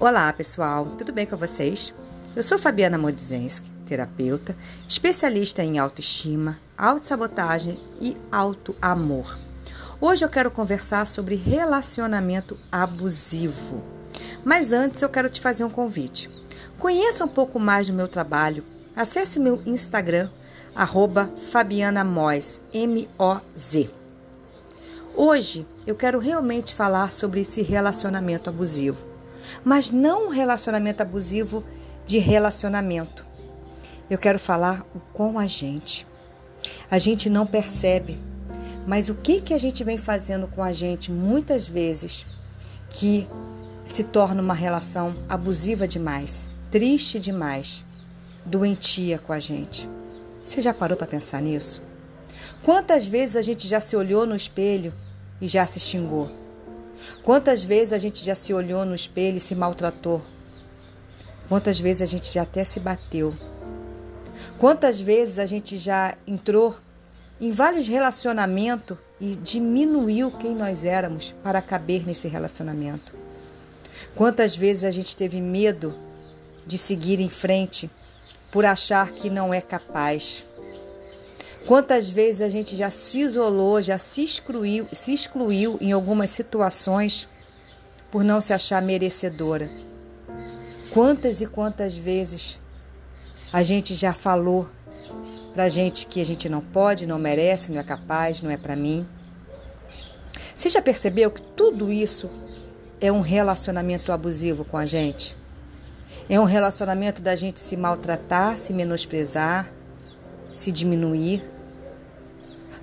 Olá, pessoal, tudo bem com vocês? Eu sou Fabiana Modzenski, terapeuta, especialista em autoestima, autossabotagem e autoamor. Hoje eu quero conversar sobre relacionamento abusivo. Mas antes eu quero te fazer um convite. Conheça um pouco mais do meu trabalho. Acesse o meu Instagram, arroba Fabiana Moz, M-O-Z. Hoje eu quero realmente falar sobre esse relacionamento abusivo mas não um relacionamento abusivo de relacionamento. Eu quero falar o com a gente. A gente não percebe, mas o que que a gente vem fazendo com a gente muitas vezes que se torna uma relação abusiva demais, triste demais, doentia com a gente. Você já parou para pensar nisso? Quantas vezes a gente já se olhou no espelho e já se xingou? Quantas vezes a gente já se olhou no espelho e se maltratou? Quantas vezes a gente já até se bateu? Quantas vezes a gente já entrou em vários relacionamentos e diminuiu quem nós éramos para caber nesse relacionamento? Quantas vezes a gente teve medo de seguir em frente por achar que não é capaz? Quantas vezes a gente já se isolou, já se excluiu, se excluiu em algumas situações por não se achar merecedora? Quantas e quantas vezes a gente já falou pra gente que a gente não pode, não merece, não é capaz, não é para mim? Você já percebeu que tudo isso é um relacionamento abusivo com a gente? É um relacionamento da gente se maltratar, se menosprezar, se diminuir.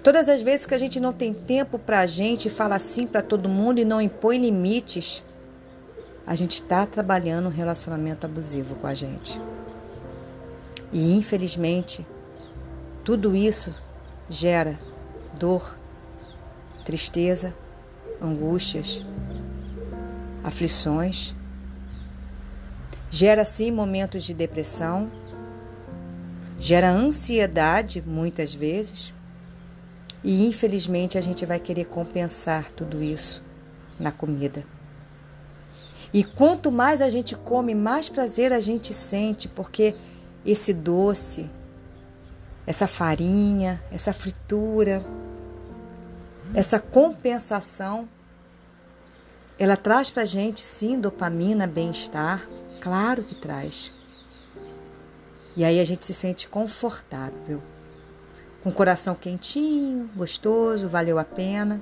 Todas as vezes que a gente não tem tempo para a gente, fala assim para todo mundo e não impõe limites, a gente está trabalhando um relacionamento abusivo com a gente. E infelizmente, tudo isso gera dor, tristeza, angústias, aflições. Gera sim momentos de depressão, gera ansiedade muitas vezes. E infelizmente a gente vai querer compensar tudo isso na comida. E quanto mais a gente come, mais prazer a gente sente, porque esse doce, essa farinha, essa fritura, essa compensação, ela traz para gente sim dopamina, bem-estar, claro que traz. E aí a gente se sente confortável, o coração quentinho, gostoso, valeu a pena.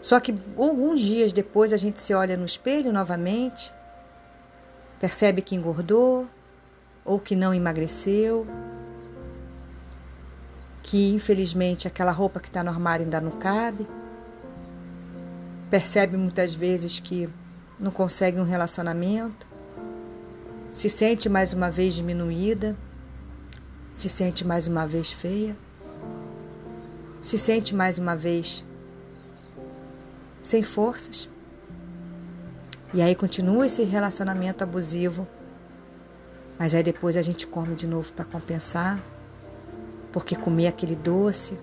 Só que alguns dias depois a gente se olha no espelho novamente, percebe que engordou ou que não emagreceu, que infelizmente aquela roupa que está no armário ainda não cabe, percebe muitas vezes que não consegue um relacionamento, se sente mais uma vez diminuída, se sente mais uma vez feia, se sente mais uma vez sem forças. E aí continua esse relacionamento abusivo, mas aí depois a gente come de novo para compensar, porque comer aquele doce,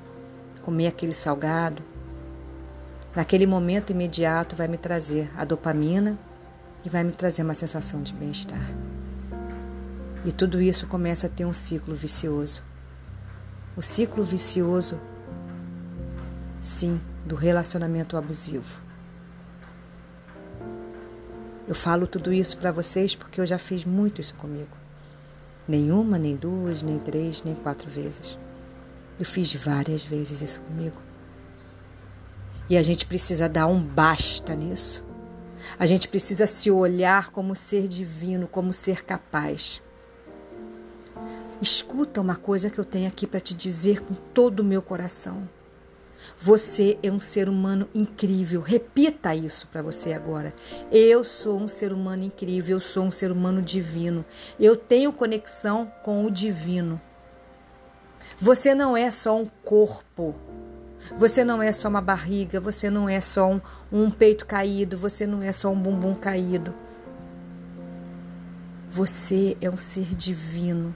comer aquele salgado, naquele momento imediato vai me trazer a dopamina e vai me trazer uma sensação de bem-estar. E tudo isso começa a ter um ciclo vicioso. O ciclo vicioso, sim, do relacionamento abusivo. Eu falo tudo isso para vocês porque eu já fiz muito isso comigo. Nenhuma, nem duas, nem três, nem quatro vezes. Eu fiz várias vezes isso comigo. E a gente precisa dar um basta nisso. A gente precisa se olhar como ser divino, como ser capaz. Escuta uma coisa que eu tenho aqui para te dizer com todo o meu coração. Você é um ser humano incrível. Repita isso para você agora. Eu sou um ser humano incrível, eu sou um ser humano divino. Eu tenho conexão com o divino. Você não é só um corpo. Você não é só uma barriga, você não é só um, um peito caído, você não é só um bumbum caído. Você é um ser divino.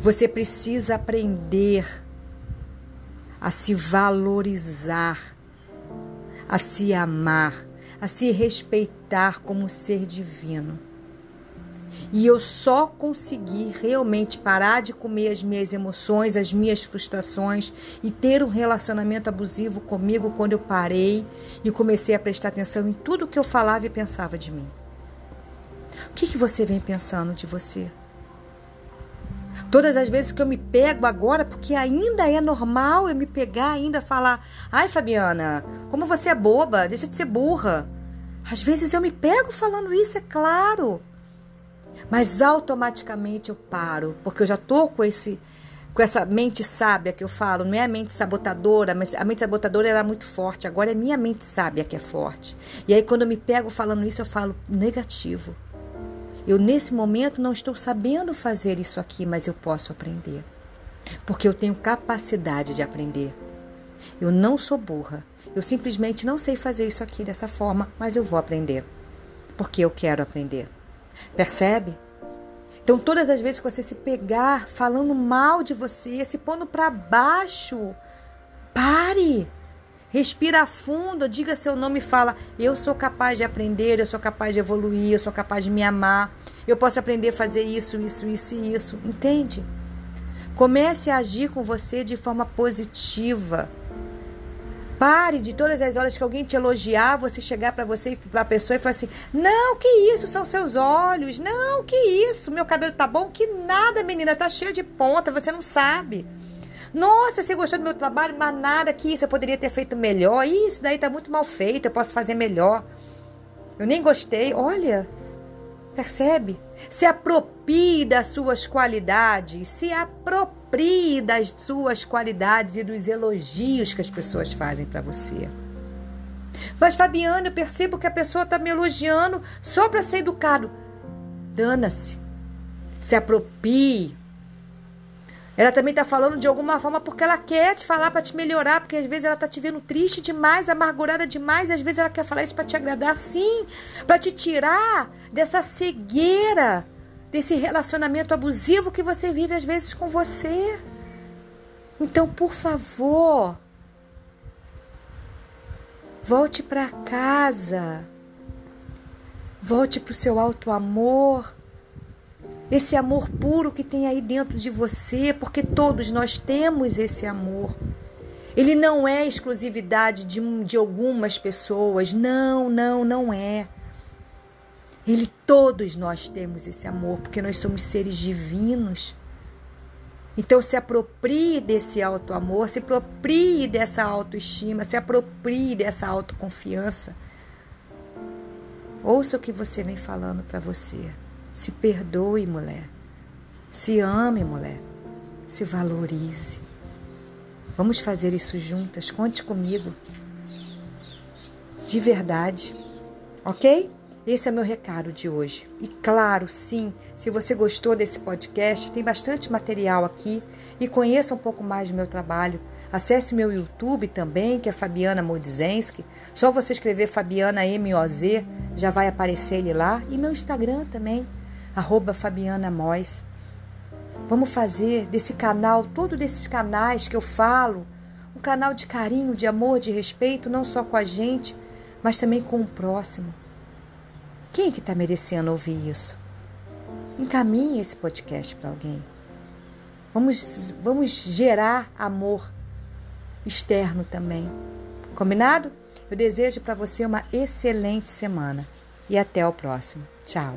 Você precisa aprender a se valorizar, a se amar, a se respeitar como ser divino. E eu só consegui realmente parar de comer as minhas emoções, as minhas frustrações e ter um relacionamento abusivo comigo quando eu parei e comecei a prestar atenção em tudo que eu falava e pensava de mim. O que, que você vem pensando de você? Todas as vezes que eu me pego agora, porque ainda é normal eu me pegar ainda falar: "Ai, Fabiana, como você é boba, deixa de ser burra". Às vezes eu me pego falando isso, é claro. Mas automaticamente eu paro, porque eu já tô com esse com essa mente sábia que eu falo, não é a mente sabotadora, mas a mente sabotadora era muito forte, agora é minha mente sábia que é forte. E aí quando eu me pego falando isso, eu falo negativo. Eu nesse momento não estou sabendo fazer isso aqui, mas eu posso aprender. Porque eu tenho capacidade de aprender. Eu não sou burra. Eu simplesmente não sei fazer isso aqui dessa forma, mas eu vou aprender. Porque eu quero aprender. Percebe? Então, todas as vezes que você se pegar falando mal de você, se pondo para baixo, pare. Respira fundo, diga seu nome e fala: Eu sou capaz de aprender, eu sou capaz de evoluir, eu sou capaz de me amar, eu posso aprender a fazer isso, isso, isso e isso. Entende? Comece a agir com você de forma positiva. Pare de todas as horas que alguém te elogiar, você chegar para você para a pessoa e falar assim: "Não, que isso, são seus olhos. Não, que isso, meu cabelo tá bom, que nada, menina, tá cheia de ponta, você não sabe." Nossa, você gostou do meu trabalho, mas nada que isso eu poderia ter feito melhor. Isso daí tá muito mal feito, eu posso fazer melhor. Eu nem gostei. Olha, percebe? Se aproprie das suas qualidades, se aproprie das suas qualidades e dos elogios que as pessoas fazem para você. Mas, Fabiana, eu percebo que a pessoa está me elogiando só para ser educado. Dana-se. Se aproprie. Ela também está falando de alguma forma porque ela quer te falar para te melhorar, porque às vezes ela está te vendo triste demais, amargurada demais, às vezes ela quer falar isso para te agradar, sim, para te tirar dessa cegueira desse relacionamento abusivo que você vive às vezes com você. Então, por favor, volte para casa. Volte para o seu alto amor. Esse amor puro que tem aí dentro de você, porque todos nós temos esse amor. Ele não é exclusividade de, de algumas pessoas. Não, não, não é. Ele, todos nós temos esse amor, porque nós somos seres divinos. Então se aproprie desse alto amor, se aproprie dessa autoestima, se aproprie dessa autoconfiança. Ouça o que você vem falando para você. Se perdoe, mulher. Se ame, mulher. Se valorize. Vamos fazer isso juntas. Conte comigo. De verdade. Ok? Esse é meu recado de hoje. E claro, sim, se você gostou desse podcast, tem bastante material aqui e conheça um pouco mais do meu trabalho. Acesse o meu YouTube também, que é Fabiana Modzenski. Só você escrever Fabiana M-O-Z, já vai aparecer ele lá. E meu Instagram também, arroba Fabiana Mois. Vamos fazer desse canal, todo desses canais que eu falo, um canal de carinho, de amor, de respeito, não só com a gente, mas também com o próximo. Quem que está merecendo ouvir isso? Encaminhe esse podcast para alguém. Vamos, vamos gerar amor externo também. Combinado? Eu desejo para você uma excelente semana e até o próximo. Tchau.